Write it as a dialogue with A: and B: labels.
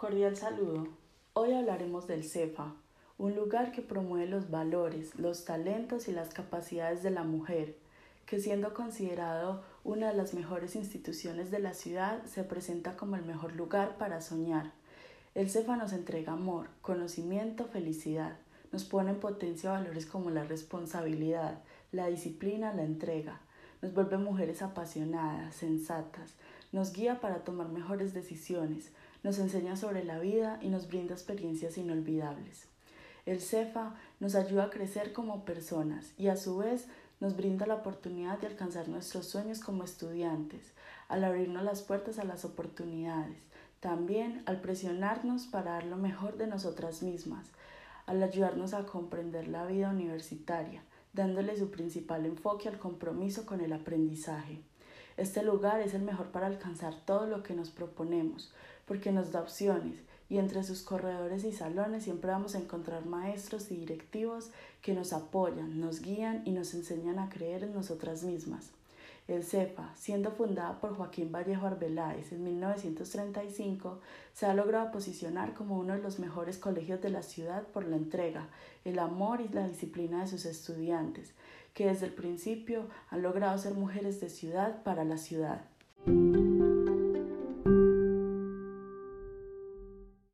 A: Cordial saludo. Hoy hablaremos del CEFA, un lugar que promueve los valores, los talentos y las capacidades de la mujer, que siendo considerado una de las mejores instituciones de la ciudad, se presenta como el mejor lugar para soñar. El CEFA nos entrega amor, conocimiento, felicidad, nos pone en potencia valores como la responsabilidad, la disciplina, la entrega, nos vuelve mujeres apasionadas, sensatas, nos guía para tomar mejores decisiones, nos enseña sobre la vida y nos brinda experiencias inolvidables. El CEFA nos ayuda a crecer como personas y a su vez nos brinda la oportunidad de alcanzar nuestros sueños como estudiantes, al abrirnos las puertas a las oportunidades, también al presionarnos para dar lo mejor de nosotras mismas, al ayudarnos a comprender la vida universitaria, dándole su principal enfoque al compromiso con el aprendizaje. Este lugar es el mejor para alcanzar todo lo que nos proponemos, porque nos da opciones y entre sus corredores y salones siempre vamos a encontrar maestros y directivos que nos apoyan, nos guían y nos enseñan a creer en nosotras mismas. El CEPA, siendo fundada por Joaquín Vallejo Arbeláez en 1935, se ha logrado posicionar como uno de los mejores colegios de la ciudad por la entrega, el amor y la disciplina de sus estudiantes, que desde el principio han logrado ser mujeres de ciudad para la ciudad.